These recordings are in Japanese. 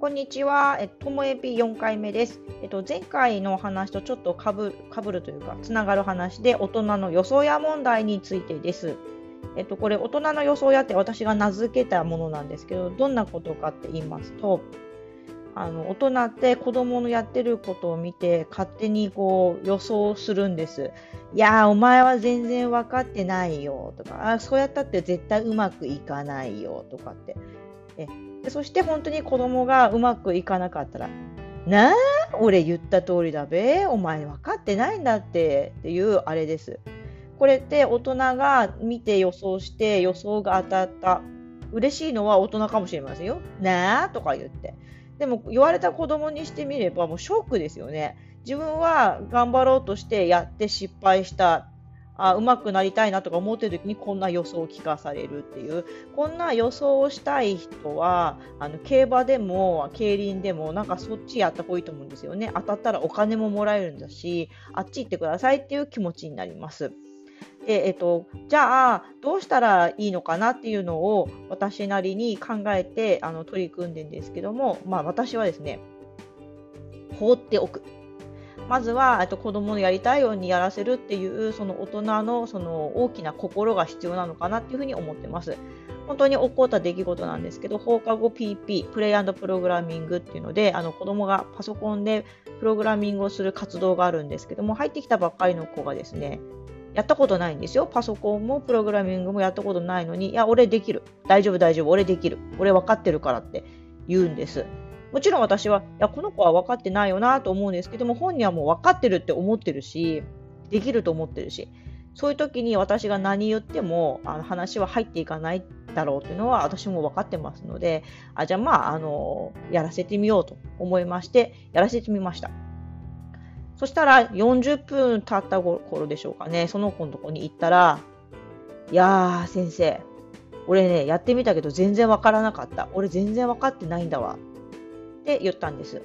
こんにちは。えともえぴ4回目です。えっと、前回の話とちょっとかぶかぶるというか、つながる話で、大人の予想屋問題についてです。えっと、これ、大人の予想屋って私が名付けたものなんですけど、どんなことかって言いますと、あの大人って子供のやってることを見て勝手にこう予想するんです。いやーお前は全然分かってないよとかあそうやったって絶対うまくいかないよとかってえそして本当に子供がうまくいかなかったら「なあ俺言った通りだべお前分かってないんだって」っていうあれです。これって大人が見て予想して予想が当たった嬉しいのは大人かもしれませんよ。なあとか言って。でも言われた子供にしてみればもうショックですよね。自分は頑張ろうとしてやって失敗したあ上手くなりたいなとか思ってる時にこんな予想を聞かされるっていう。こんな予想をしたい人はあの競馬でも競輪でもなんかそっちやった方がいいと思うんですよね。当たったらお金ももらえるんだしあっち行ってくださいっていう気持ちになります。でえっと、じゃあどうしたらいいのかなっていうのを私なりに考えてあの取り組んでるんですけども、まあ、私はですね放っておく。まずはと子供のやりたいようにやらせるっていうその大人のその大きな心が必要なのかなっていうふうに思ってます。本当に起こった出来事なんですけど、放課後 PP、プレイプログラミングっていうので、あの子供がパソコンでプログラミングをする活動があるんですけども、入ってきたばっかりの子がですね、やったことないんですよ。パソコンもプログラミングもやったことないのに、いや、俺できる。大丈夫、大丈夫。俺できる。俺分かってるからって言うんです。もちろん私は、いや、この子は分かってないよなと思うんですけども、本人はもう分かってるって思ってるし、できると思ってるし、そういう時に私が何言ってもあの話は入っていかないだろうというのは私も分かってますので、あじゃあまあ、あの、やらせてみようと思いまして、やらせてみました。そしたら40分経った頃でしょうかね、その子のとこに行ったら、いやー、先生、俺ね、やってみたけど全然わからなかった。俺全然わかってないんだわ。って言ったんです。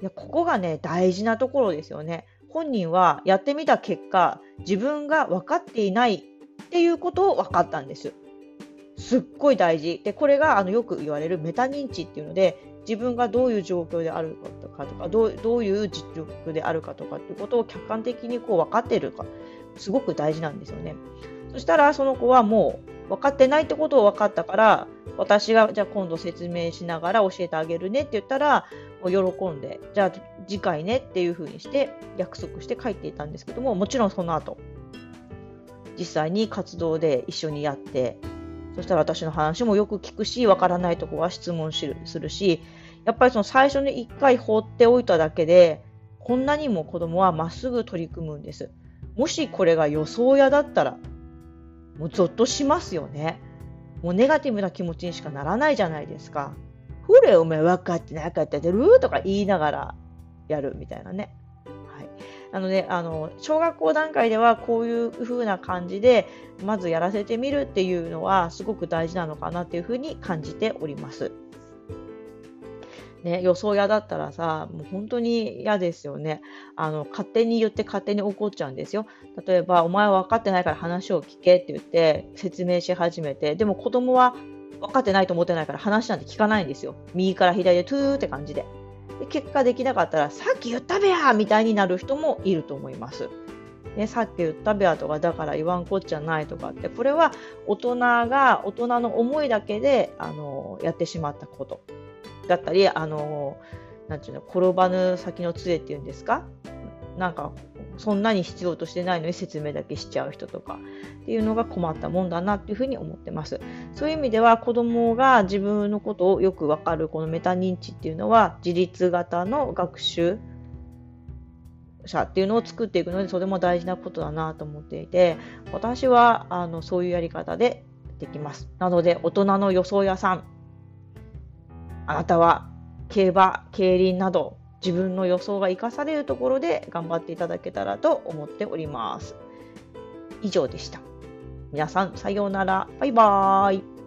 いや、ここがね、大事なところですよね。本人はやってみた結果、自分が分かっていないっていうことを分かったんです。すっごい大事。で、これがあのよく言われるメタ認知っていうので、自分がどういう状況であるかとか、どうどういう実力であるかとかっていうことを客観的にこう分かっているか、すごく大事なんですよね。そしたらその子はもう分かってないってことを分かったから、私がじゃあ今度説明しながら教えてあげるねって言ったらもう、喜んで、じゃあ次回ねっていうふうにして約束して帰っていたんですけども、もちろんその後、実際に活動で一緒にやって、そしたら私の話もよく聞くし、わからないとこは質問するし、やっぱりその最初に1回放っておいただけで、こんなにも子供はまっすぐ取り組むんです。もしこれが予想屋だったら、もうゾッとしますよね。もうネガティブな気持ちにしかならないじゃないですか。ほれ、お前分かってなかったでるとか言いながらやるみたいなね。はい。なので、あの、小学校段階ではこういう風な感じで、まずやらせてみるっていうのはすごく大事なのかなっていう風に感じております。ね、予想屋だったらさ、もう本当に嫌ですよね。あの、勝手に言って勝手に怒っちゃうんですよ。例えば、お前は分かってないから話を聞けって言って説明し始めて、でも子供は分かってないと思ってないから話なんて聞かないんですよ。右から左でトゥーって感じで。で結果できなかったら、さっき言ったべやみたいになる人もいると思います。ね、さっき言ったべやとかだから言わんこっちゃないとかってこれは大人が大人の思いだけであのやってしまったことだったり、あの、なんていうの、転ばぬ先の杖っていうんですか？なんか、そんなに必要としてないのに説明だけしちゃう人とかっていうのが困ったもんだなっていうふうに思ってます。そういう意味では子供が自分のことをよくわかるこのメタ認知っていうのは自立型の学習者っていうのを作っていくのでとても大事なことだなと思っていて私はあのそういうやり方でできます。なので大人の予想屋さんあなたは競馬、競輪など自分の予想が生かされるところで頑張っていただけたらと思っております。以上でした。皆さん、さようなら。バイバーイ。